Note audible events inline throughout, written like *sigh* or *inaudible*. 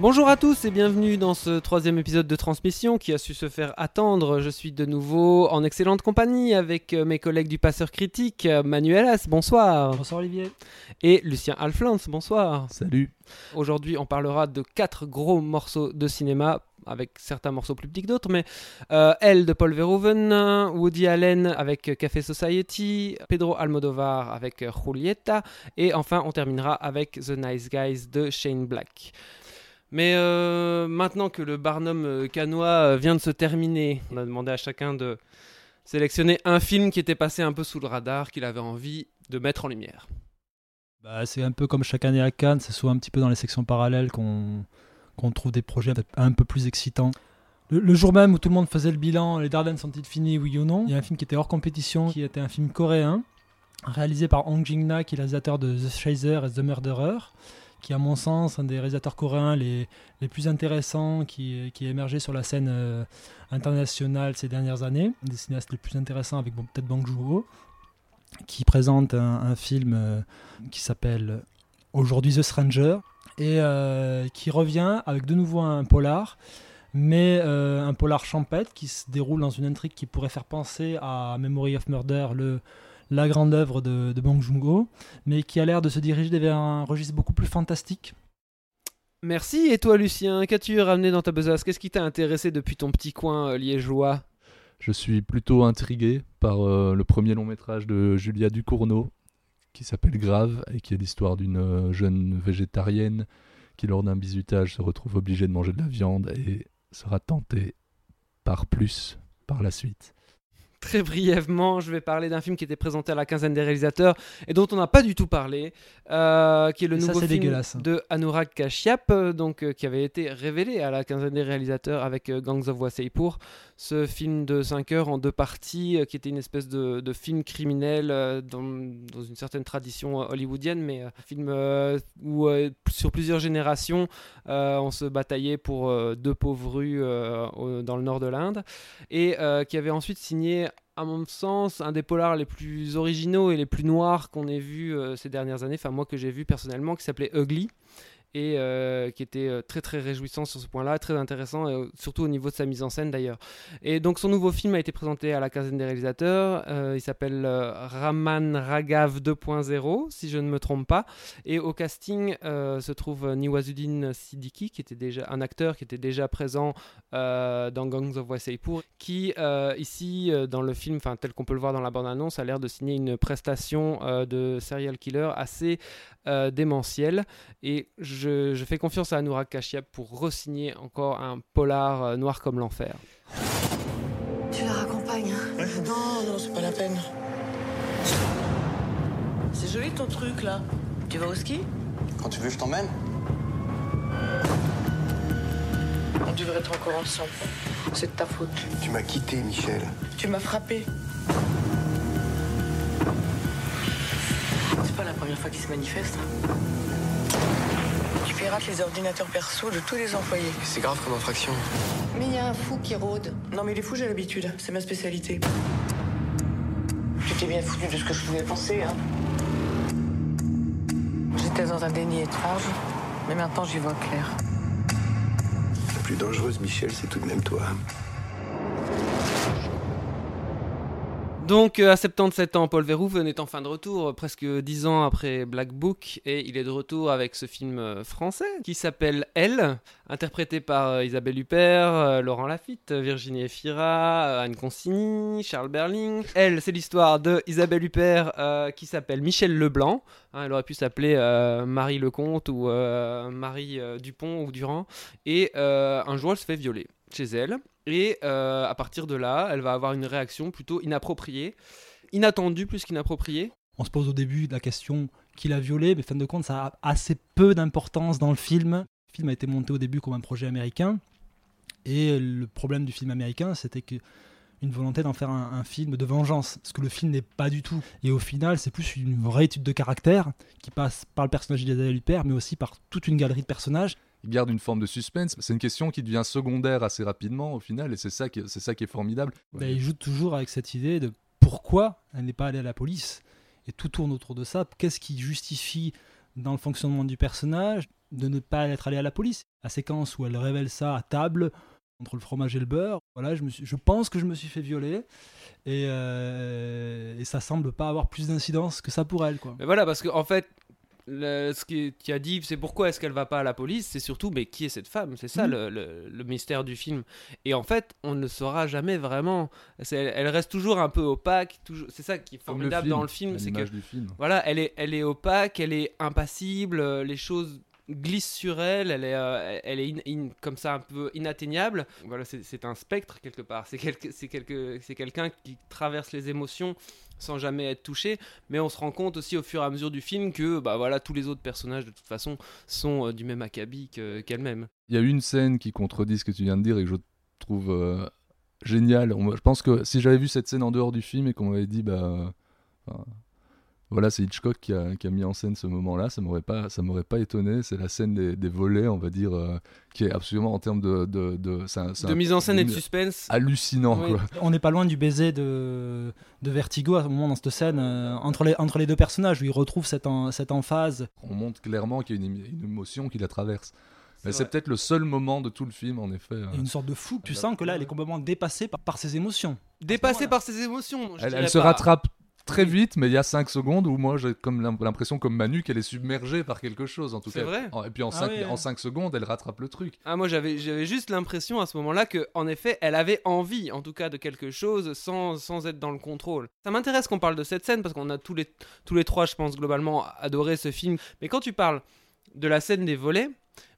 Bonjour à tous et bienvenue dans ce troisième épisode de Transmission qui a su se faire attendre. Je suis de nouveau en excellente compagnie avec euh, mes collègues du Passeur Critique, euh, Manuel As, bonsoir. Bonsoir Olivier. Et Lucien Alflans, bonsoir. Salut. Aujourd'hui, on parlera de quatre gros morceaux de cinéma avec certains morceaux plus petits que d'autres, mais euh, Elle de Paul Verhoeven, Woody Allen avec Café Society, Pedro Almodovar avec Julieta, et enfin on terminera avec The Nice Guys de Shane Black. Mais euh, maintenant que le Barnum euh, canois euh, vient de se terminer, on a demandé à chacun de sélectionner un film qui était passé un peu sous le radar, qu'il avait envie de mettre en lumière. Bah, c'est un peu comme chaque année à Cannes, c'est souvent un petit peu dans les sections parallèles qu'on trouve des projets un peu plus excitants. Le, jour même où tout le monde faisait le bilan, les Dardennes sont-ils finis, oui ou non Il y a un film qui était hors compétition, qui était un film coréen, réalisé par Hong Jin-na, qui est réalisateur de The Chaser et The Murderer, qui à mon sens un des réalisateurs coréens les, les plus intéressants qui, qui est émergé sur la scène euh, internationale ces dernières années, des cinéastes les plus intéressants avec peut-être Bang Joon-ho, qui présente un, film euh, qui s'appelle Aujourd'hui The Stranger et euh, qui revient avec de nouveau un polar mais un polar champêtre qui se déroule dans une intrigue qui pourrait faire penser à Memory of Murder, le, la grande œuvre de, de Bong Joon-ho, mais qui a l'air de se diriger vers un registre beaucoup plus fantastique. Merci, et toi Lucien, qu'as-tu ramené dans ta besace? Qu'est-ce qui t'a intéressé depuis ton petit coin euh, liégeois? Je suis plutôt intrigué par euh, le premier long métrage de Julia Ducournau qui s'appelle Grave et qui est l'histoire d'une euh, jeune végétarienne qui lors d'un bizutage se retrouve obligée de manger de la viande et sera tentée par plus par la suite. Très brièvement, je vais parler d'un film qui était présenté à la quinzaine des réalisateurs et dont on n'a pas du tout parlé, euh, qui est le Et ça, nouveau film dégueulasse. de Anurag Kashyap, euh, donc euh, qui avait été révélé à la quinzaine des réalisateurs avec euh, Gangs of Wasseypur. Ce film de 5 heures en deux parties, qui était une espèce de, de film criminel dans, dans une certaine tradition hollywoodienne, mais euh, film où sur plusieurs générations, on se bataillait pour deux pauvres rues dans le nord de l'Inde, et qui avait ensuite signé à mon sens, un des polars les plus originaux et les plus noirs qu'on ait vu euh, ces dernières années, enfin moi que j'ai vu personnellement, qui s'appelait Ugly, et euh, qui était euh, très très réjouissant sur ce point-là, très intéressant, euh, surtout au niveau de sa mise en scène d'ailleurs. Et donc son nouveau film a été présenté à la quinzaine des réalisateurs, il s'appelle Raman Ragav 2.0, si je ne me trompe pas, et au casting se trouve Niwazuddin Siddiqui, qui était déjà un acteur qui était déjà présent dans Gangs of Wasseypur, qui ici dans le film, tel qu'on peut le voir dans la bande-annonce, a l'air de signer une prestation de serial killer assez démentielle. Et je fais confiance à Anurag Kashyap pour re-signer encore un polar euh, noir comme l'enfer. Tu la raccompagnes, hein Non, non, c'est pas la peine. C'est joli ton truc là. Tu vas au ski Quand tu veux, je t'emmène. On devrait être encore ensemble. C'est de ta faute. Tu m'as quitté, Michel. Tu m'as frappé. C'est pas la première fois qu'il se manifeste. Les ordinateurs perso de tous les employés. C'est grave comme infraction. Mais il y a un fou qui rôde. Non mais les fous j'ai l'habitude, c'est ma spécialité. Tu t'es bien foutu de ce que je pouvais penser, hein J'étais dans un déni étrange, mais maintenant j'y vois clair. La plus dangereuse, Michel, c'est tout de même toi. Donc, euh, à 77 ans, Paul Verhoeven est en fin de retour, euh, presque 10 ans après Black Book, et il est de retour avec ce film euh, français qui s'appelle Elle, interprété par Isabelle Huppert, Laurent Lafitte, Virginie Efira, Anne Consigny, Charles Berling. Elle, c'est l'histoire de Isabelle Huppert qui s'appelle Michel Leblanc. Hein, elle aurait pu s'appeler Marie Lecomte ou Marie Dupont ou Durand. Et un jour, elle se fait violer chez elle. Et euh, à partir de là, elle va avoir une réaction plutôt inappropriée, inattendue plus qu'inappropriée. On se pose au début la question qui l'a violée, mais fin de compte, ça a assez peu d'importance dans le film. Le film a été monté au début comme un projet américain. Et le problème du film américain, c'était que une volonté d'en faire un, un film de vengeance, ce que le film n'est pas du tout. Et au final, c'est plus une vraie étude de caractère qui passe par le personnage d'Isabelle Huppert, mais aussi par toute une galerie de personnages. Il garde une forme de suspense. C'est une question qui devient secondaire assez rapidement au final, et c'est ça qui, c'est ça qui est formidable. Ben, il joue toujours avec cette idée de pourquoi elle n'est pas allée à la police. Et tout tourne autour de ça. Qu'est-ce qui justifie dans le fonctionnement du personnage de ne pas être allé à la police? La séquence où elle révèle ça à table entre le fromage et le beurre, voilà, je, me suis, je pense que je me suis fait violer et, euh, et ça semble pas avoir plus d'incidence que ça pour elle. Quoi. Mais voilà, parce qu'en en fait, le, ce qui tu as dit, c'est pourquoi est-ce qu'elle va pas à la police C'est surtout, mais qui est cette femme? C'est ça Mhm. le, le- le mystère du film. Et en fait, on ne le saura jamais vraiment. Elle, elle reste toujours un peu opaque. Toujours, c'est ça qui est formidable film, dans le film, c'est que film. voilà, elle est, elle est opaque, elle est impassible, euh, les choses glissent sur elle, elle est, euh, elle est comme ça un peu inatteignable. Voilà, c'est un spectre quelque part. C'est quelque- quelque- quelqu'un qui traverse les émotions sans jamais être touché. Mais on se rend compte aussi au fur et à mesure du film que bah voilà, tous les autres personnages de toute façon sont euh, du même acabit que- qu'elle-même. Il y a une scène qui contredit ce que tu viens de dire et que je trouve euh, géniale. Je pense que si j'avais vu cette scène en dehors du film et qu'on m'avait dit, bah, voilà, c'est Hitchcock qui a, qui a mis en scène ce moment-là, ça m'aurait pas, ça m'aurait pas étonné. C'est la scène des, des volets, on va dire, euh, qui est absolument en termes de, de, un- un- mise en scène et de suspense. hallucinant, Oui. quoi. On n'est pas loin du baiser de, de Vertigo à ce moment dans cette scène euh, entre, les, entre les deux personnages où ils retrouvent cette, en- cette emphase. On montre clairement qu'il y a une, émo- une émotion qui la traverse. Mais c'est peut-être le seul moment de tout le film, en effet. euh. Il y a une sorte de fou. Tu sens que là, elle est complètement dépassée par, par ses émotions. Dépassée par ses émotions. je Elle, se rattrape très vite, mais il y a 5 secondes où moi j'ai comme l'im- l'impression, comme Manu, qu'elle est submergée par quelque chose en tout C'est cas. vrai En- Et puis en Ah 5 ouais. en cinq secondes, elle rattrape le truc. Ah, moi j'avais j'avais juste l'impression à ce moment-là que en effet elle avait envie en tout cas de quelque chose sans, sans être dans le contrôle. Ça m'intéresse qu'on parle de cette scène parce qu'on a tous les, tous les trois je pense globalement adoré ce film. Mais quand tu parles de la scène des volets,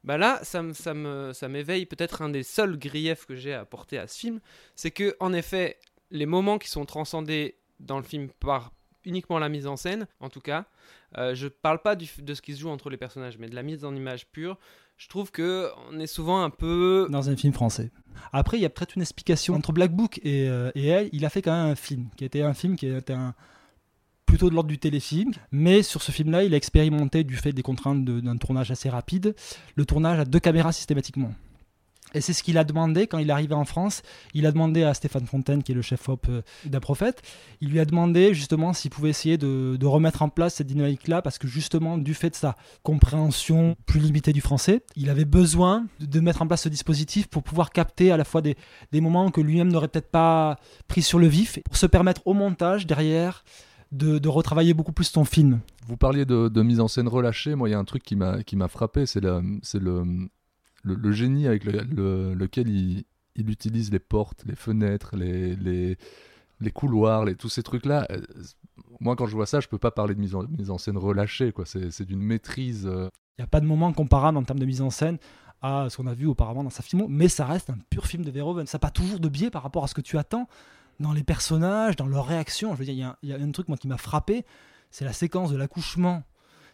bah là ça, me- ça me- ça m'éveille peut-être un des seuls griefs que j'ai à apporter à ce film. C'est que en effet les moments qui sont transcendés dans le film par uniquement la mise en scène en tout cas, euh, je parle pas de ce qui se joue entre les personnages mais de la mise en image pure. Je trouve que on est souvent un peu dans un film français. Après, il y a peut-être une explication entre Black Book et, euh, elle. Il a fait quand même un film qui était un film qui était plutôt de l'ordre du téléfilm, mais sur ce film-là, il a expérimenté du fait des contraintes d'un tournage assez rapide, le tournage à deux caméras systématiquement. Et c'est ce qu'il a demandé quand il est arrivé en France. Il a demandé à Stéphane Fontaine, qui est le chef-op euh, d'un prophète, il lui a demandé justement s'il pouvait essayer de, remettre en place cette dynamique-là, parce que justement, du fait de sa compréhension plus limitée du français, il avait besoin de, mettre en place ce dispositif pour pouvoir capter à la fois des, moments que lui-même n'aurait peut-être pas pris sur le vif, pour se permettre au montage derrière de, retravailler beaucoup plus son film. Vous parliez de, mise en scène relâchée. Moi, il y a un truc qui m'a frappé, c'est le, le, génie avec le- le- lequel il, il utilise les portes, les fenêtres, les, couloirs, tous ces trucs-là. Euh, Moi, quand je vois ça, je peux pas parler de mise en, scène relâchée. quoi. C'est d'une maîtrise. euh, Il n'y a pas de moment comparable en termes de mise en scène à ce qu'on a vu auparavant dans sa filmo, mais ça reste un pur film de Verhoeven. Ça n'a pas toujours de biais par rapport à ce que tu attends dans les personnages, dans leurs réactions. Je veux dire, il y y a un truc moi qui m'a frappé, c'est la séquence de l'accouchement.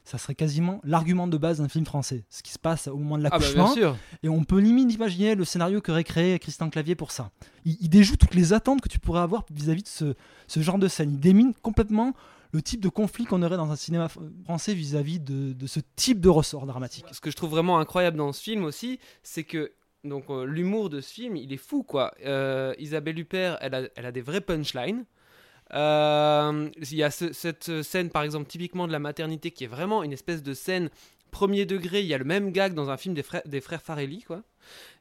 Ça serait quasiment l'argument de base d'un film français. Ce qui se passe au moment de Ah bah l'accouchement. Et on peut limite imaginer le scénario qu'aurait créé Christian Clavier pour ça. Il, il déjoue toutes les attentes que tu pourrais avoir vis-à-vis de ce, ce genre de scène. Il démine complètement le type de conflit qu'on aurait dans un cinéma français vis-à-vis de, de ce type de ressort dramatique. Ce que je trouve vraiment incroyable dans ce film aussi, c'est que donc euh, l'humour de ce film, il est fou quoi. Euh, Isabelle Huppert, elle a, elle a des vrais punchlines. Euh, Il y a ce- cette scène par exemple typiquement de la maternité qui est vraiment une espèce de scène premier degré. Il y a le même gag dans un film des des frères Farelli quoi.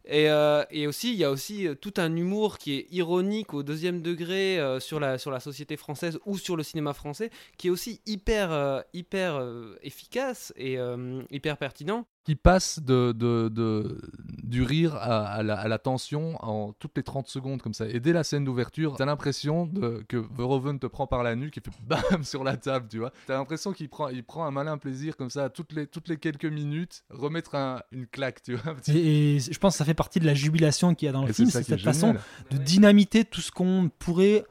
Et, euh, et aussi, il y a aussi euh, tout un humour qui est ironique au deuxième degré euh, sur, la, sur la société française ou sur le cinéma français, qui est aussi hyper, euh, hyper euh, efficace et euh, hyper pertinent. qui passe de, de, de- du rire à, à la, à la tension en toutes les 30 secondes comme ça. Et dès la scène d'ouverture, t'as l'impression que Verhoeven te prend par la nuque et fait *laughs* bam sur la table, tu vois. T'as l'impression qu'il prend, il prend un malin plaisir comme ça, toutes les, toutes les quelques minutes, remettre un- une claque, tu vois. Et, et je pense que ça fait partie de la jubilation qu'il y a dans le Et film, c'est cette façon génial. de dynamiter tout ce qu'on pourrait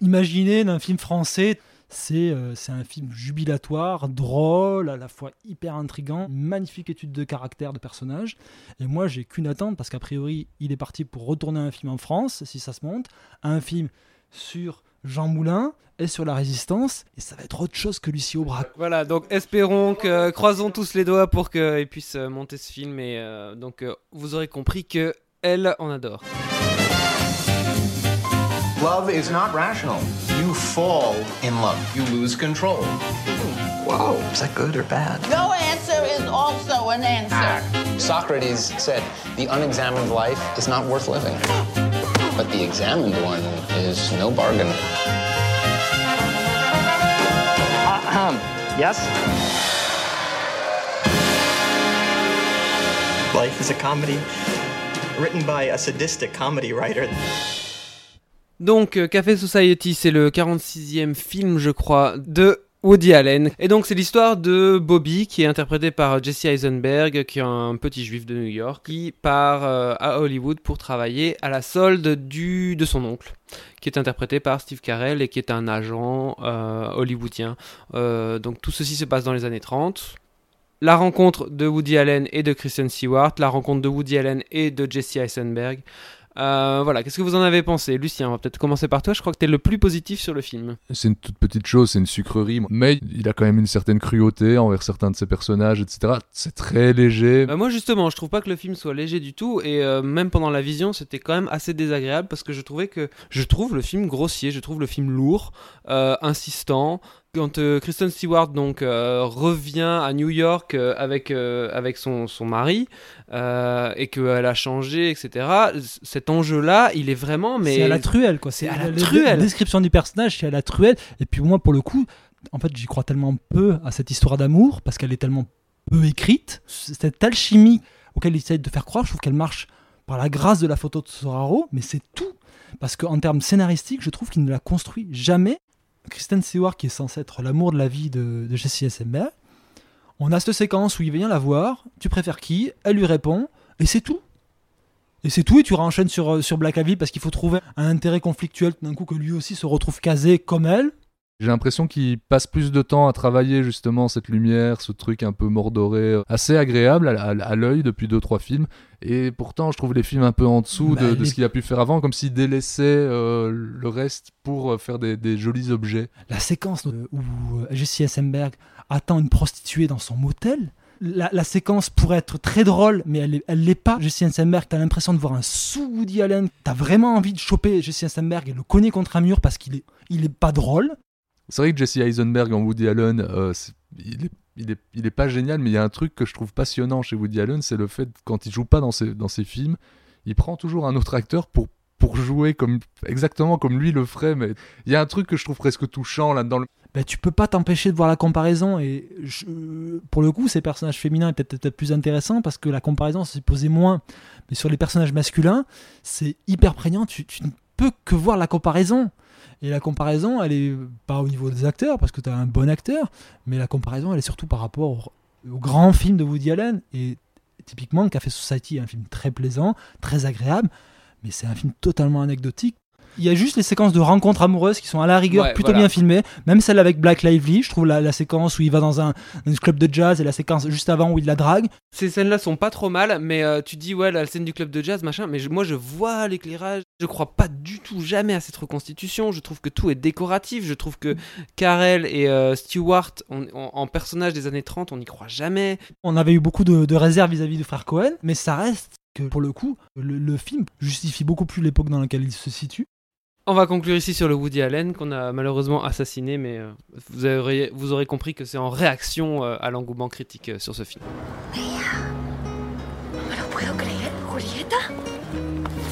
imaginer d'un film français. C'est euh, c'est un film jubilatoire, drôle, à la fois hyper intrigant, magnifique étude de caractère de personnage. Et moi, j'ai qu'une attente parce qu'a priori, il est parti pour retourner un film en France, si ça se monte, un film sur Jean Moulin et sur la résistance, et ça va être autre chose que Lucie Aubrac. Voilà, donc espérons que, croisons tous les doigts pour qu'il puisse euh, monter ce film. Et euh, donc, euh, vous aurez compris que elle en adore. Love is not rational. You fall in love. You lose control. Wow, is that good or bad? No answer is also an answer. Socrates said, the unexamined life is not worth living. But the examined one is no bargain. Yes? Life is a comedy written by a sadistic comedy writer. Donc, euh, Café Society, c'est le 46e film, je crois, de Woody Allen. Et donc, c'est l'histoire de Bobby, qui est interprété par Jesse Eisenberg, qui est un petit juif de New York, qui part euh, à Hollywood pour travailler à la solde du, de son oncle, qui est interprété par Steve Carell et qui est un agent euh, hollywoodien. Euh, donc, tout ceci se passe dans les années 30. La rencontre de Woody Allen et de Kristen Stewart, la rencontre de Woody Allen et de Jesse Eisenberg. Euh, voilà, qu'est-ce que vous en avez pensé Lucien, on va peut-être commencer par toi, je crois que tu es le plus positif sur le film. C'est une toute petite chose, c'est une sucrerie, mais il a quand même une certaine cruauté envers certains de ses personnages, etc. C'est très léger. Bah, moi justement, je trouve pas que le film soit léger du tout, et euh, même pendant la vision, c'était quand même assez désagréable parce que je trouvais que je trouve le film grossier, je trouve le film lourd, euh, insistant, quand euh, Kristen Stewart donc euh, revient à New York euh, avec avec son, son mari et qu'elle a changé etc cet enjeu là il est vraiment mais C'est à la truelle, quoi. C'est à la la truelle. description du personnage, c'est à la truelle. Et puis moi, pour le coup, en fait, j'y crois tellement peu à cette histoire d'amour parce qu'elle est tellement peu écrite. Cette alchimie auquel il essaie de faire croire, je trouve qu'elle marche par la grâce de la photo de Soraro, mais c'est tout. Parce qu'en termes scénaristiques, je trouve qu'il ne la construit jamais. Kristen Stewart, qui est censée être l'amour de la vie de, Jesse Eisenberg, on a cette séquence où il vient la voir, tu préfères qui? Elle lui répond, et c'est tout. Et c'est tout, et tu renchaînes sur, euh, sur Black parce qu'il faut trouver un intérêt conflictuel d'un coup que lui aussi se retrouve casé comme elle. J'ai l'impression qu'il passe plus de temps à travailler justement cette lumière, ce truc un peu mordoré, euh, assez agréable à, à- à l'œil depuis deux trois films. Et pourtant, je trouve les films un peu en dessous Bah, de, de les- ce qu'il a pu faire avant, comme s'il délaissait euh, le reste pour euh, faire des, des jolis objets. La séquence où Jesse Eisenberg attend une prostituée dans son motel. La, la séquence pourrait être très drôle, mais elle elle l'est pas. Jesse Eisenberg, t'as l'impression de voir un sous Woody Allen. T'as vraiment envie de choper Jesse Eisenberg et le cogner contre un mur parce qu'il est, il est pas drôle. C'est vrai que Jesse Eisenberg en Woody Allen, euh, il, est, est, est pas génial, mais il y a un truc que je trouve passionnant chez Woody Allen, c'est le fait quand il joue pas dans ses, films, il prend toujours un autre acteur pour jouer comme exactement comme lui le ferait mais il y a un truc que je trouve presque touchant là dedans Ben, tu peux pas t'empêcher de voir la comparaison. Et pour le coup, ces personnages féminins étaient peut-être plus intéressants parce que la comparaison s'est posée moins. Mais sur les personnages masculins, c'est hyper prégnant. Tu ne peux que voir la comparaison. Et la comparaison, elle est pas au niveau des acteurs parce que tu as un bon acteur, mais la comparaison, elle est surtout par rapport au, grand film de Woody Allen. Et typiquement, Café Society est un film très plaisant, très agréable, mais c'est un film totalement anecdotique. Il y a juste les séquences de rencontres amoureuses qui sont à la rigueur Ouais, plutôt voilà. bien filmées. Même celle avec Black Lively, je trouve la, la séquence où il va dans un, un club de jazz et la séquence juste avant où il la drague. Ces scènes-là sont pas trop mal, mais euh, tu dis ouais la scène du club de jazz machin, mais je- moi je vois l'éclairage. Je crois pas du tout jamais à cette reconstitution. Je trouve que tout est décoratif. Je trouve que Carell et euh, Stewart on- on- en personnage des années 30, on n'y croit jamais. On avait eu beaucoup de, de réserves vis-à-vis de Frère Cohen, mais ça reste que pour le coup, le, le film justifie beaucoup plus l'époque dans laquelle il se situe. On va conclure ici sur le Woody Allen qu'on a malheureusement assassiné, mais euh, vous, aurez, vous aurez compris que c'est en réaction euh, à l'engouement critique euh, sur ce film. No me lo puedo creer, Julieta.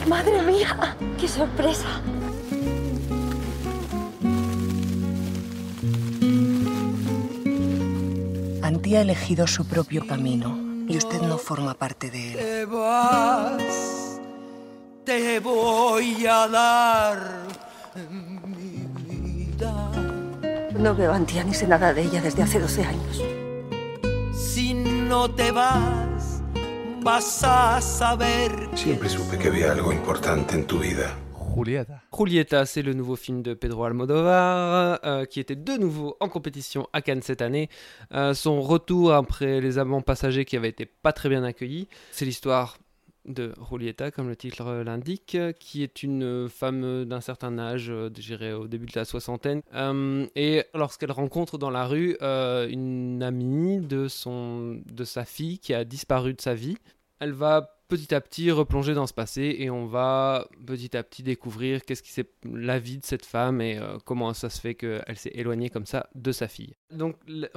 Madre mía, qué sorpresa. Antía ha elegido su propio camino y usted no forma parte de él. Te vas, te voy a dar mi vida. No veo a Antía ni sé nada de ella desde hace 12 años. Si no te vas, vas a saber Siempre supe que había algo importante en tu vida. Julieta. Julieta, c'est le nouveau film de Pedro Almodovar, euh, qui était de nouveau en compétition à Cannes cette année. Euh, son retour après Les Amants Passagers qui avait été pas très bien accueilli. C'est l'histoire de Julieta, comme le titre l'indique, qui est une femme d'un certain âge, euh, je au début de la soixantaine, euh, et lorsqu'elle rencontre dans la rue euh, une amie de, son, de sa fille qui a disparu de sa vie, elle va petit à petit replonger dans ce passé et on va petit à petit découvrir qu'est-ce qui c'est la vie de cette femme et euh, comment ça se fait qu'elle s'est éloignée comme ça de sa fille. Donc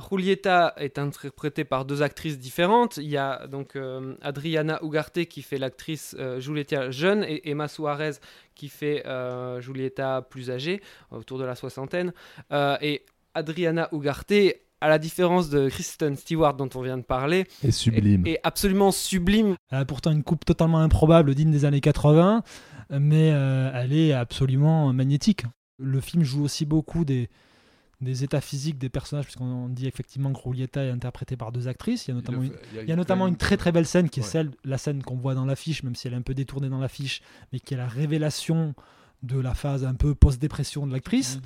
Julieta est interprétée par deux actrices différentes. Il y a donc euh, Adriana Ugarte qui fait l'actrice euh, Julieta jeune et Emma Suarez qui fait Julieta plus âgée, autour de la soixantaine. Et Adriana Ugarte à la différence de Kristen Stewart dont on vient de parler, Et sublime. est, est absolument sublime. Elle a pourtant une coupe totalement improbable, digne des années 80, mais euh, elle est absolument magnétique. Le film joue aussi beaucoup des, des états physiques des personnages, puisqu'on dit effectivement que Julieta est interprétée par deux actrices. Il y a notamment, le une, fait- il y a- il y a notamment une très très belle scène qui est celle, la scène qu'on voit dans l'affiche, même si elle est un peu détournée dans l'affiche, mais qui est la révélation de la phase un peu post-dépression de l'actrice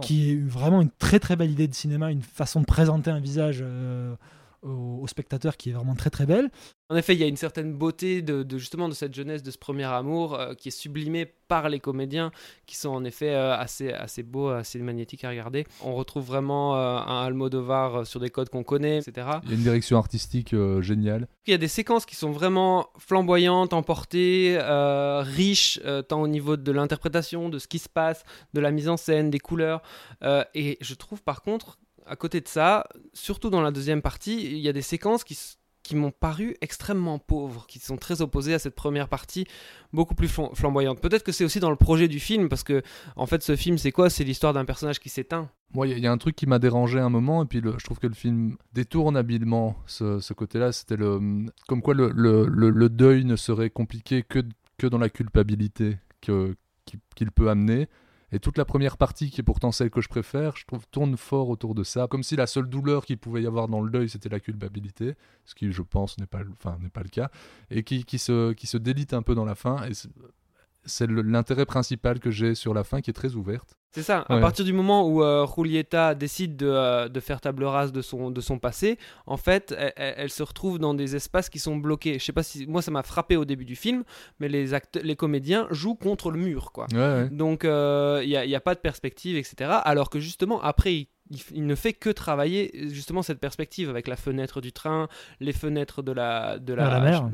qui est vraiment une très très belle idée de cinéma, une façon de présenter un visage euh, au, au spectateur qui est vraiment très très belle. En effet, il y a une certaine beauté de, de justement de cette jeunesse, de ce premier amour euh, qui est sublimé par les comédiens qui sont en effet euh, assez, assez beaux, assez magnétiques à regarder. On retrouve vraiment euh, un Almodovar sur des codes qu'on connaît, etc. Il y a une direction artistique euh, géniale. Il y a des séquences qui sont vraiment flamboyantes, emportées, euh, riches, euh, tant au niveau de l'interprétation, de ce qui se passe, de la mise en scène, des couleurs. Euh, et je trouve par contre, à côté de ça, surtout dans la deuxième partie, il y a des séquences qui, qui m'ont paru extrêmement pauvres, qui sont très opposées à cette première partie, beaucoup plus flam- flamboyante. Peut-être que c'est aussi dans le projet du film, parce que en fait ce film c'est quoi? C'est l'histoire d'un personnage qui s'éteint. Moi, il y, a- un truc qui m'a dérangé un moment, et puis je trouve que le film détourne habilement ce, côté-là. C'était le, comme quoi le, le- deuil ne serait compliqué que, que dans la culpabilité qu'il peut amener. Et toute la première partie, qui est pourtant celle que je préfère, je trouve tourne fort autour de ça, comme si la seule douleur qu'il pouvait y avoir dans le deuil, c'était la culpabilité, ce qui, je pense, n'est pas, enfin, pas le cas, et qui, qui, se, qui se délite un peu dans la fin. Et c'est- l'intérêt principal que j'ai sur la fin, qui est très ouverte. C'est ça, à partir du moment où euh, Julieta décide de, euh, de faire table rase de son, de son passé, en fait, elle, elle- elle se retrouve dans des espaces qui sont bloqués. Je sais pas si, moi ça m'a frappé au début du film, mais les, acteurs, les comédiens jouent contre le mur, quoi. Ouais, ouais. Donc euh, il n'y a, y a pas de perspective, etc. Alors que justement, après, il, il f- il ne fait que travailler justement cette perspective avec la fenêtre du train, les fenêtres de la, de Ah, la mer.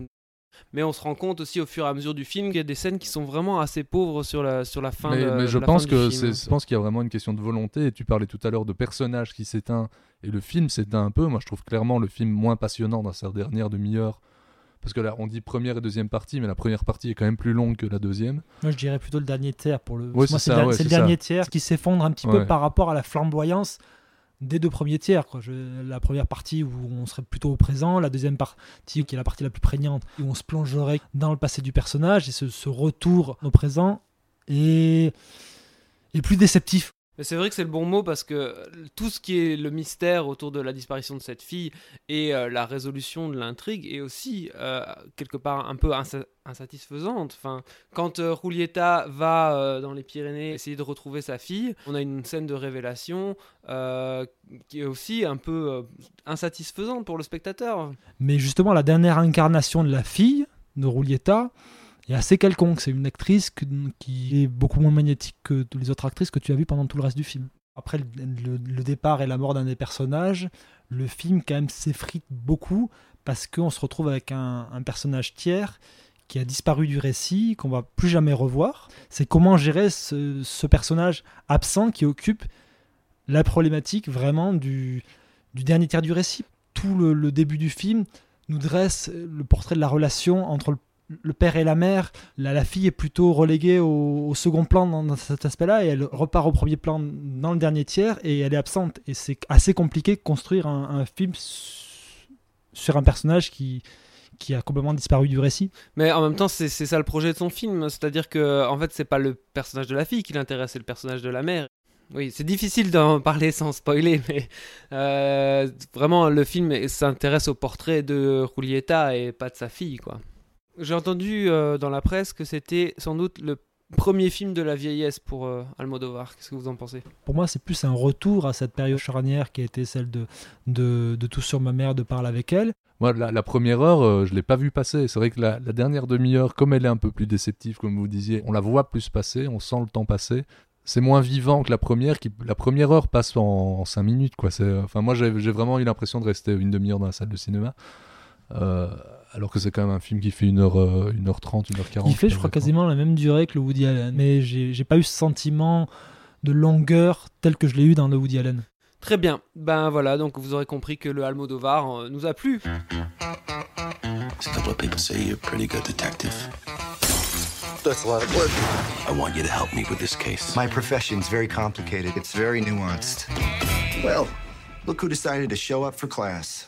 Mais on se rend compte aussi au fur et à mesure du film qu'il y a des scènes qui sont vraiment assez pauvres sur la, sur la fin mais, de mais je la pense fin que je pense qu'il y a vraiment une question de volonté. Et tu parlais tout à l'heure de personnage qui s'éteint et le film s'éteint un peu. Moi, je trouve clairement le film moins passionnant dans sa dernière demi-heure. Parce que là, on dit première et deuxième partie, mais la première partie est quand même plus longue que la deuxième. Moi, je dirais plutôt le dernier tiers pour le. Ouais, c'est le, ouais, c'est le c'est ça. dernier tiers qui s'effondre un petit peu par rapport à la flamboyance des deux premiers tiers. Quoi. La première partie où on serait plutôt au présent, la deuxième partie qui est la partie la plus prégnante, où on se plongerait dans le passé du personnage et ce, ce retour au présent est, est plus déceptif. C'est vrai que c'est le bon mot parce que tout ce qui est le mystère autour de la disparition de cette fille et euh, la résolution de l'intrigue est aussi euh, quelque part un peu insa- insatisfaisante. Enfin, quand euh, Julieta va euh, dans les Pyrénées essayer de retrouver sa fille, on a une scène de révélation qui est aussi un peu insatisfaisante pour le spectateur. Mais justement, la dernière incarnation de la fille de Julieta est assez quelconque. C'est une actrice qui est beaucoup moins magnétique que les autres actrices que tu as vues pendant tout le reste du film. Après le, départ et la mort d'un des personnages, le film quand même s'effrite beaucoup parce qu'on se retrouve avec un, personnage tiers qui a disparu du récit, qu'on va plus jamais revoir. C'est comment gérer ce, personnage absent qui occupe la problématique vraiment du, du dernier tiers du récit. Tout le, le début du film nous dresse le portrait de la relation entre le, le père et la mère. La, la fille est plutôt reléguée au, second plan dans, cet aspect-là et elle repart au premier plan dans le dernier tiers et elle est absente. Et c'est assez compliqué de construire un, film sur un personnage qui, qui a complètement disparu du récit. Mais en même temps, c'est c'est ça le projet de son film, c'est-à-dire que en fait, c'est pas le personnage de la fille qui l'intéresse, c'est le personnage de la mère. Oui, c'est difficile d'en parler sans spoiler, mais euh, vraiment, le film s'intéresse au portrait de Julieta et pas de sa fille, quoi. J'ai entendu euh, dans la presse que c'était sans doute le premier film de la vieillesse pour euh, Almodovar. Qu'est-ce que vous en pensez? Pour moi, c'est plus un retour à cette période charnière qui a été celle de, de, de Tout sur ma mère, de parler avec elle. Moi, la, la première heure, euh, je l'ai pas vue passer. C'est vrai que la, la dernière demi-heure, comme elle est un peu plus déceptive, comme vous disiez, on la voit plus passer, on sent le temps passer. C'est moins vivant que la première. Qui, la première heure passe en, en cinq minutes, quoi. Enfin, moi, j'ai j'ai vraiment eu l'impression de rester une demi-heure dans la salle de cinéma. Euh, alors que c'est quand même un film qui fait 1h, euh, 1h30, 1h40. Il fait, je crois, quasiment la même durée que le Woody Allen. Mais j'ai j'ai pas eu ce sentiment de longueur tel que je l'ai eu dans le Woody Allen. Très bien. Ben voilà, donc vous aurez compris que le Almodovar euh, nous a plu. A couple of people say you're a pretty good detective. That's a lot of work. I want you to help me with this case. My profession's very complicated. It's very nuanced. Well, look who decided to show up for class.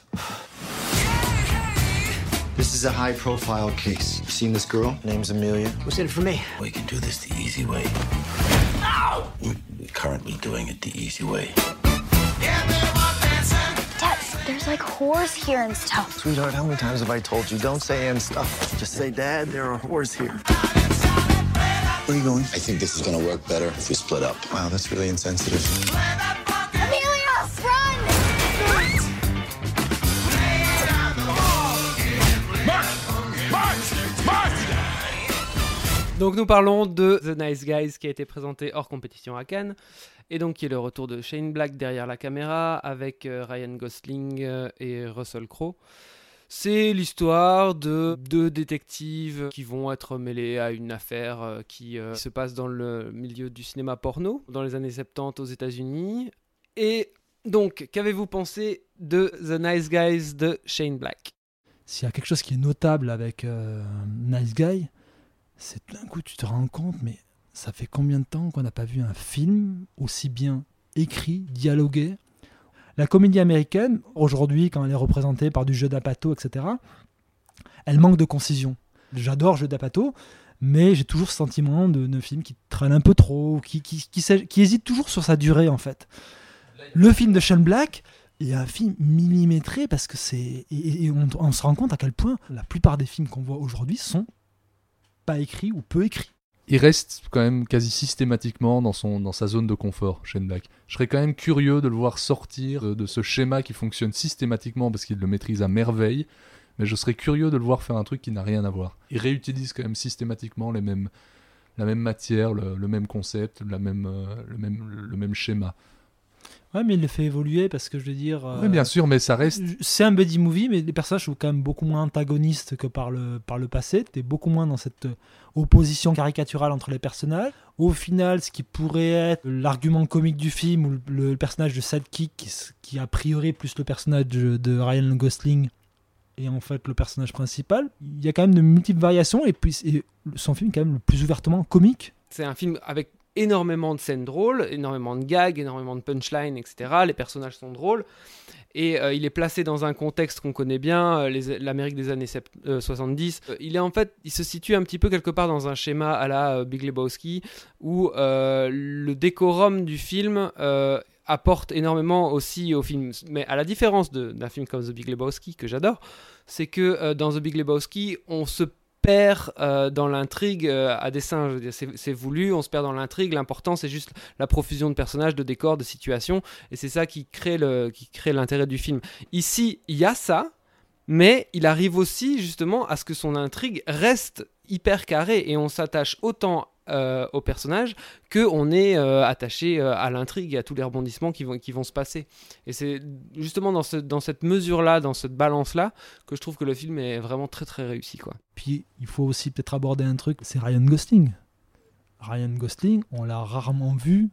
This is a high profile case. You seen this girl? Name's Amelia. What's in it for me? We can do this the easy way. We're currently doing it the easy way. Dad, there's like whores here and stuff. Sweetheart, how many times have I told you don't say and stuff? Just say, Dad, there are whores here. Where are you going? I think this is gonna work better if we split up. Wow, that's really insensitive. Donc nous parlons de The Nice Guys qui a été présenté hors compétition à Cannes et donc qui est le retour de Shane Black derrière la caméra avec euh, Ryan Gosling euh, et Russell Crowe. C'est l'histoire de deux détectives qui vont être mêlés à une affaire euh, qui se passe dans le milieu du cinéma porno dans les années 70 aux États-Unis. Et donc, qu'avez-vous pensé de The Nice Guys de Shane Black? S'il y a quelque chose qui est notable avec Nice Guy, c'est tout d'un coup tu te rends compte, mais ça fait combien de temps qu'on n'a pas vu un film aussi bien écrit, dialogué? La comédie américaine, aujourd'hui, quand elle est représentée par du jeu d'apato, etc., elle manque de concision. J'adore jeu d'apato, mais j'ai toujours ce sentiment de, de film qui traîne un peu trop, qui, qui, hésite toujours sur sa durée, en fait. Le film de Shane Black, est un film millimétré parce que c'est. Et, on se rend compte à quel point la plupart des films qu'on voit aujourd'hui sont pas écrits ou peu écrits. il reste quand même quasi systématiquement dans, son, dans sa zone de confort, Shane. Je serais quand même curieux de le voir sortir de, de ce schéma qui fonctionne systématiquement parce qu'il le maîtrise à merveille, mais je serais curieux de le voir faire un truc qui n'a rien à voir. Il réutilise quand même systématiquement les mêmes, la même matière, le, le même concept, la même, euh, le, même, le même schéma. Ouais, mais il le fait évoluer parce que je veux dire. Oui, bien sûr, mais ça reste. C'est un buddy movie, mais les personnages sont quand même beaucoup moins antagonistes que par le, par le passé. T'es beaucoup moins dans cette euh, opposition caricaturale entre les personnages. Au final, ce qui pourrait être l'argument comique du film ou le, le personnage de Sidekick, qui, qui a priori plus le personnage de, de Ryan Gosling et en fait le personnage principal, il y a quand même de multiples variations et puis et son film est quand même le plus ouvertement comique. C'est un film avec énormément de scènes drôles, énormément de gags, énormément de punchlines, etc. Les personnages sont drôles. Et euh, il est placé dans un contexte qu'on connaît bien, euh, l'Amérique des années sept- euh, 70. Euh, il est en fait, il se situe un petit peu quelque part dans un schéma à la Big Lebowski, où le décorum du film apporte énormément aussi au film. Mais à la différence d'un film comme The Big Lebowski, que j'adore, c'est que dans The Big Lebowski, on se perd euh, dans l'intrigue euh, à dessein. C'est voulu, on se perd dans l'intrigue. L'important, c'est juste la profusion de personnages, de décors, de situations. Et c'est ça qui crée le- qui crée l'intérêt du film. Ici, il y a ça, mais il arrive aussi justement à ce que son intrigue reste hyper carrée et on s'attache autant euh, au personnage que on est euh, attaché euh, à l'intrigue et à tous les rebondissements qui vont, qui vont se passer. Et c'est justement dans, dans cette mesure-là, dans cette balance-là, que je trouve que le film est vraiment très très réussi. Quoi. Puis il faut aussi peut-être aborder un truc, c'est Ryan Gosling. Ryan Gosling, on l'a rarement vu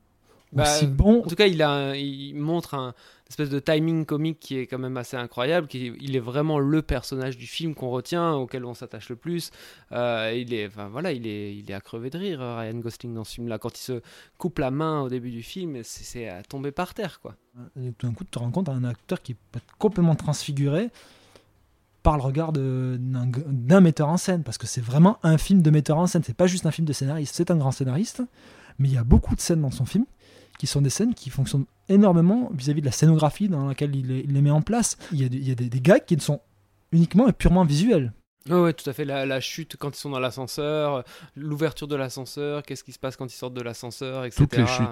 Bah, aussi bon. En tout cas, il, a un- il montre un espèce de timing comique qui est quand même assez incroyable. Qui, il est vraiment le personnage du film qu'on retient, auquel on s'attache le plus. Euh, il est, enfin voilà, il est, il est à crever de rire, euh, Ryan Gosling dans ce film-là. Quand il se coupe la main au début du film, c'est, à tomber par terre, quoi. Et tout d'un coup, tu te rends compte d'un acteur qui peut être complètement transfiguré par le regard d'un metteur en scène, parce que c'est vraiment un film de metteur en scène, c'est pas juste un film de scénariste, c'est un grand scénariste, mais il y a beaucoup de scènes dans son film qui sont des scènes qui fonctionnent énormément vis-à-vis de la scénographie dans laquelle il les, il les met en place. Il y a, des, il y a des, des gags qui ne sont uniquement et purement visuels. Ouais, ouais, tout à fait. La, la chute quand ils sont dans l'ascenseur, l'ouverture de l'ascenseur, qu'est-ce qui se passe quand ils sortent de l'ascenseur, etc. Toutes les chutes.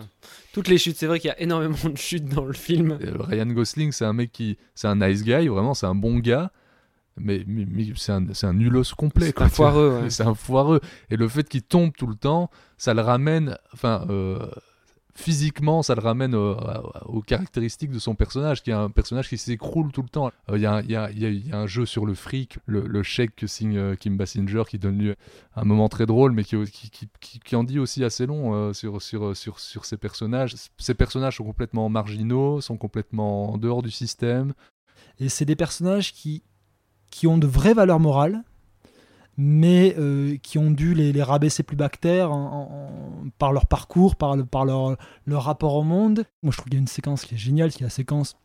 Toutes les chutes. C'est vrai qu'il y a énormément de chutes dans le film. Et, euh, Ryan Gosling, c'est un mec qui. C'est un nice guy, vraiment, c'est un bon gars. Mais, mais- mais c'est un, un nulos complet. C'est un foireux, ouais. *laughs* C'est un foireux. Et le fait qu'il tombe tout le temps, ça le ramène. Enfin, euh, physiquement, ça le ramène euh, aux caractéristiques de son personnage, qui est un personnage qui s'écroule tout le temps. Euh, Il y, a, un- jeu sur le fric, le, chèque que signe euh, Kim Basinger, qui donne lieu à un moment très drôle, mais qui, qui, qui- qui- en dit aussi assez long euh, sur, sur, sur, sur ces personnages. Ces personnages sont complètement marginaux, sont complètement en dehors du système. Et c'est des personnages qui, qui ont de vraies valeurs morales, mais euh, qui ont dû les, rabaisser plus bactères par leur parcours, par, le- par leur, leur rapport au monde. Moi, je trouve qu'il y a une séquence qui est géniale, qui est la séquence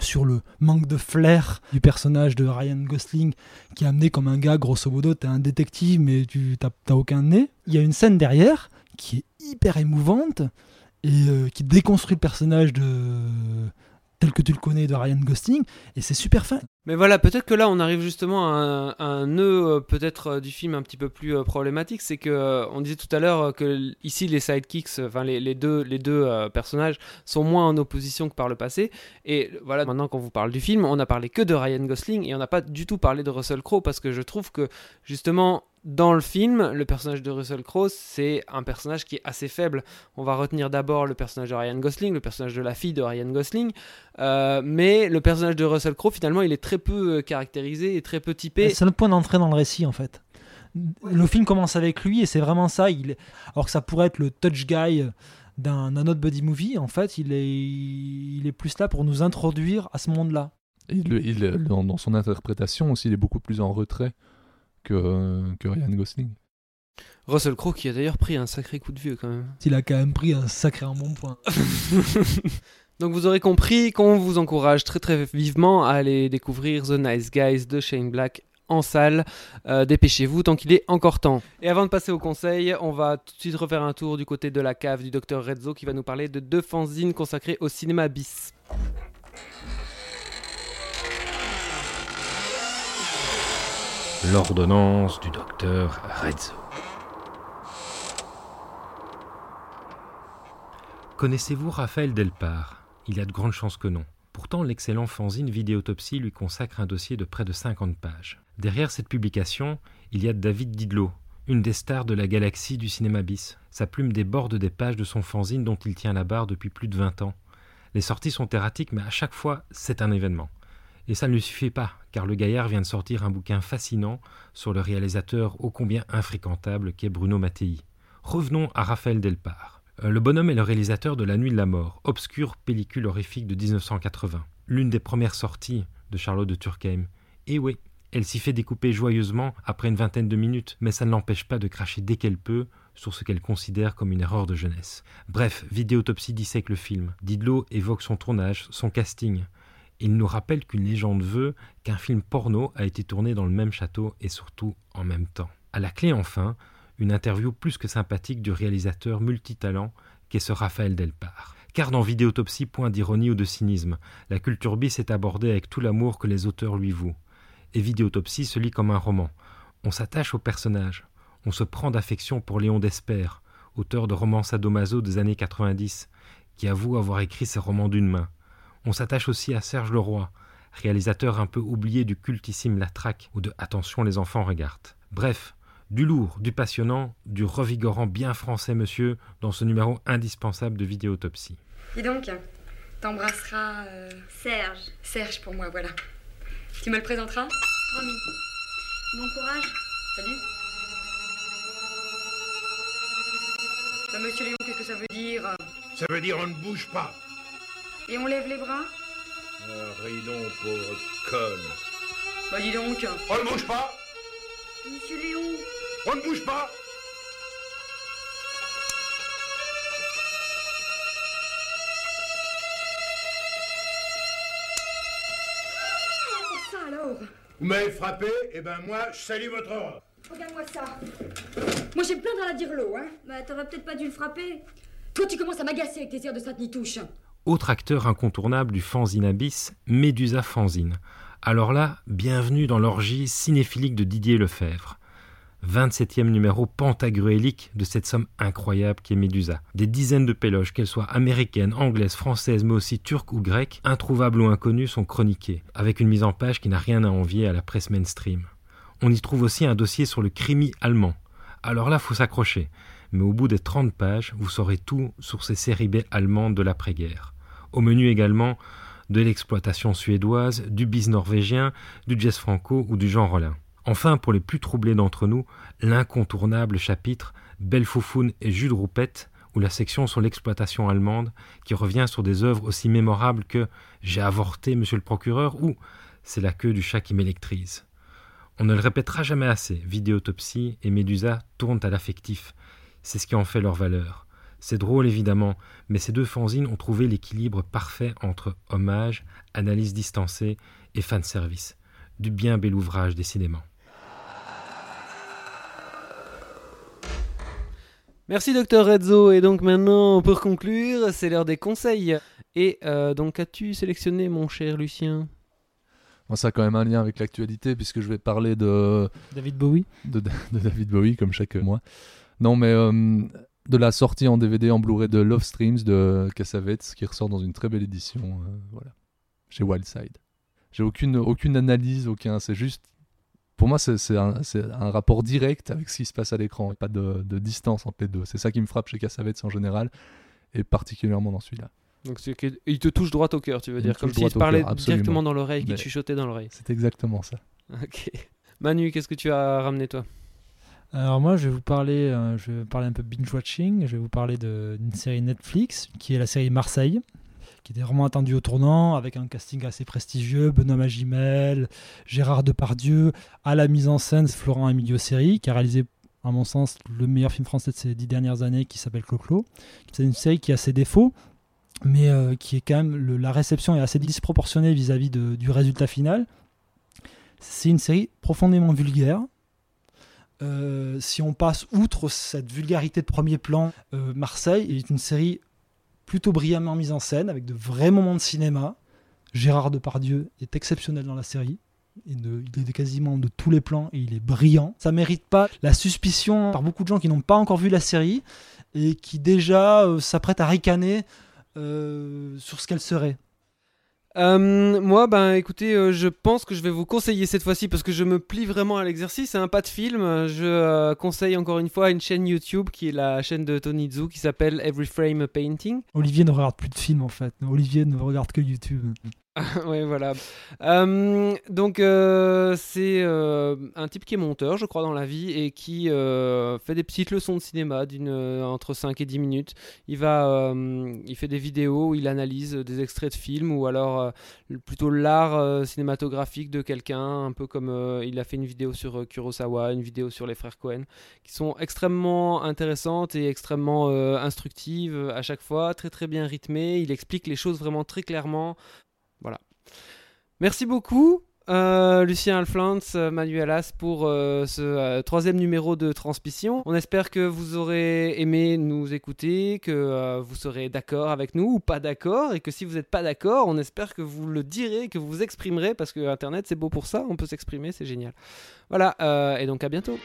sur le manque de flair du personnage de Ryan Gosling, qui est amené comme un gars, grosso modo, t'es un détective, mais tu t'as aucun nez. Il y a une scène derrière qui est hyper émouvante et euh, qui déconstruit le personnage de tel que tu le connais de Ryan Gosling, et c'est super fin. Mais voilà, peut-être que là, on arrive justement à un, nœud euh, peut-être euh, du film un petit peu plus euh, problématique, c'est que on disait tout à l'heure que ici les sidekicks, enfin les, deux, les deux personnages sont moins en opposition que par le passé. Et voilà, maintenant qu'on vous parle du film, on a parlé que de Ryan Gosling et on n'a pas du tout parlé de Russell Crowe parce que je trouve que justement dans le film, le personnage de Russell Crowe, c'est un personnage qui est assez faible. On va retenir d'abord le personnage de Ryan Gosling, le personnage de la fille de Ryan Gosling, euh, mais le personnage de Russell Crowe, finalement, il est très peu euh, caractérisé et très peu typé. C'est notre point d'entrée dans le récit en fait. Le film commence avec lui et c'est vraiment ça. Il Alors que ça pourrait être le touch guy d'un autre buddy movie, en fait, il est, il est plus là pour nous introduire à ce monde-là. Il, dans son interprétation aussi, il est beaucoup plus en retrait que, que Ryan Gosling. Russell Crowe qui a d'ailleurs pris un sacré coup de vieux quand même. Il a quand même pris un sacré embonpoint. *laughs* Donc vous aurez compris qu'on vous encourage très très vivement à aller découvrir The Nice Guys de Shane Black en salle. Euh, Dépêchez-vous tant qu'il est encore temps. Et avant de passer au conseil, on va tout de suite refaire un tour du côté de la cave du docteur Rezzo qui va nous parler de deux fanzines consacrées au cinéma bis. L'ordonnance du docteur Rezzo. Connaissez-vous Raphaël Delpar Il y a de grandes chances que non. Pourtant, l'excellent fanzine Vidéotopsie lui consacre un dossier de près de 50 pages. Derrière cette publication, il y a David Didlot, une des stars de la galaxie du cinéma bis. Sa plume déborde des pages de son fanzine dont il tient la barre depuis plus de 20 ans. Les sorties sont erratiques, mais à chaque fois, c'est un événement. Et ça ne lui suffit pas, car le gaillard vient de sortir un bouquin fascinant sur le réalisateur ô combien infréquentable qu'est Bruno Mattei. Revenons à Raphaël Delpar. Euh, Le bonhomme est le réalisateur de La Nuit de la Mort, obscure pellicule horrifique de 1980, l'une des premières sorties de Charlotte de Turckheim. Et oui, elle s'y fait découper joyeusement après une vingtaine de minutes, mais ça ne l'empêche pas de cracher dès qu'elle peut sur ce qu'elle considère comme une erreur de jeunesse. Bref, Vidéotopsie dissèque le film. Didlot évoque son tournage, son casting. Il nous rappelle qu'une légende veut qu'un film porno a été tourné dans le même château et surtout en même temps. À la clé enfin, une interview plus que sympathique du réalisateur multitalent qu'est ce Raphaël Delpar. Car dans Vidéotopsie, point d'ironie ou de cynisme, la culture bis est abordée avec tout l'amour que les auteurs lui vouent. Et Vidéotopsie se lit comme un roman. On s'attache au personnage, on se prend d'affection pour Léon Desper, auteur de romans sadomaso des années 90, qui avoue avoir écrit ses romans d'une main. On s'attache aussi à Serge Leroy, réalisateur un peu oublié du cultissime La Traque ou de Attention les enfants regardent. Bref, du lourd, du passionnant, du revigorant bien français monsieur dans ce numéro indispensable de Vidéotopsie. Dis donc, t'embrasseras euh, Serge. Serge pour moi, voilà. Tu me le présenteras Promis. Bon courage. Salut. Bah, monsieur Léon, qu'est-ce que ça veut dire? Ça veut dire on ne bouge pas. Et on lève les bras Ah, ris donc, pauvre conne. Bah dis donc. On ne bouge pas Monsieur Léon. On ne bouge pas ça alors Vous m'avez frappé, et ben moi, je salue votre ordre. Regarde-moi ça. Moi, j'ai me plaindre à la dirlo, hein. Bah, t'aurais peut-être pas dû le frapper. Toi, tu commences à m'agacer avec tes airs de sainte nitouche. Autre acteur incontournable du fanzine abyss, Médusa Fanzine. Alors là, bienvenue dans l'orgie cinéphilique de Didier Lefebvre. 27e numéro pentagruélique de cette somme incroyable qui est Médusa. Des dizaines de péloges, qu'elles soient américaines, anglaises, françaises, mais aussi turques ou grecques, introuvables ou inconnues, sont chroniquées, avec une mise en page qui n'a rien à envier à la presse mainstream. On y trouve aussi un dossier sur le crimi allemand. Alors là, faut s'accrocher. Mais au bout des 30 pages, vous saurez tout sur ces séries B allemandes de l'après-guerre. Au menu également de l'exploitation suédoise, du bis norvégien, du jazz franco ou du Jean Rollin. Enfin, pour les plus troublés d'entre nous, l'incontournable chapitre Belle Foufoune et Jules Roupette, ou la section sur l'exploitation allemande, qui revient sur des œuvres aussi mémorables que J'ai avorté, monsieur le procureur ou C'est la queue du chat qui m'électrise. On ne le répétera jamais assez, Vidéotopsie et Médusa tournent à l'affectif. C'est ce qui en fait leur valeur. C'est drôle évidemment, mais ces deux fanzines ont trouvé l'équilibre parfait entre hommage, analyse distancée et fanservice. Du bien bel ouvrage décidément. Merci docteur Rezzo. Et donc maintenant, pour conclure, c'est l'heure des conseils. Et euh, donc, as-tu sélectionné, mon cher Lucien? Bon, ça a quand même un lien avec l'actualité puisque je vais parler de David Bowie. de, de David Bowie comme chaque mois. Non, mais euh, de la sortie en DVD en Blu-ray de Love Streams de Cassavetes qui ressort dans une très belle édition. euh, voilà, chez Wildside. J'ai aucune aucune analyse, aucun. C'est juste. Pour moi, c'est un, un rapport direct avec ce qui se passe à l'écran, pas de, de distance entre les deux. C'est ça qui me frappe chez Cassavetes en général, et particulièrement dans celui-là. Donc, il te touche droit au cœur, tu veux Il dire, me comme s'il droit te parlait directement dans l'oreille, qu'il te chuchotait dans l'oreille. C'est exactement ça. Ok. Manu, qu'est-ce que tu as ramené toi? Alors moi, je vais vous parler, euh, je vais parler un peu binge watching. Je vais vous parler d'une série Netflix qui est la série Marseille, qui était vraiment attendue au tournant avec un casting assez prestigieux, Benoît Magimel, Gérard Depardieu, à la mise en scène Florent Emilio Seri, qui a réalisé à mon sens le meilleur film français de ces dix dernières années, qui s'appelle Clo-Clo. C'est une série qui a ses défauts, mais euh, qui est quand même la réception est assez disproportionnée vis-à-vis du résultat final. C'est une série profondément vulgaire. Euh, si on passe outre cette vulgarité de premier plan, euh, Marseille est une série plutôt brillamment mise en scène, avec de vrais moments de cinéma. Gérard Depardieu est exceptionnel dans la série. Il est quasiment de tous les plans et il est brillant. Ça mérite pas la suspicion par beaucoup de gens qui n'ont pas encore vu la série et qui déjà euh, s'apprêtent à ricaner sur ce qu'elle serait. Euh, moi, ben écoutez, euh, je pense que je vais vous conseiller cette fois-ci parce que je me plie vraiment à l'exercice. Un pas de film. Je euh, conseille encore une fois une chaîne YouTube qui est la chaîne de Tony Zhu qui s'appelle Every Frame a Painting. Olivier ne regarde plus de films en fait. Olivier ne regarde que YouTube. *laughs* ouais, voilà. Euh, donc, euh, c'est euh, un type qui est monteur, je crois, dans la vie et qui fait des petites leçons de cinéma d'une entre 5 et 10 minutes. Il va, il fait des vidéos où il analyse des extraits de films ou alors plutôt l'art cinématographique de quelqu'un, un peu comme il a fait une vidéo sur Kurosawa, une vidéo sur les frères Cohen, qui sont extrêmement intéressantes et extrêmement instructives à chaque fois, très très bien rythmées. Il explique les choses vraiment très clairement. Voilà. Merci beaucoup. euh, Lucien Alflans, euh, Manuel As pour euh, ce troisième numéro de Transmission. On espère que vous aurez aimé nous écouter, que vous serez d'accord avec nous ou pas d'accord, et que si vous n'êtes pas d'accord, on espère que vous le direz, que vous vous exprimerez, parce que Internet c'est beau pour ça, on peut s'exprimer, c'est génial. Voilà, et donc à bientôt.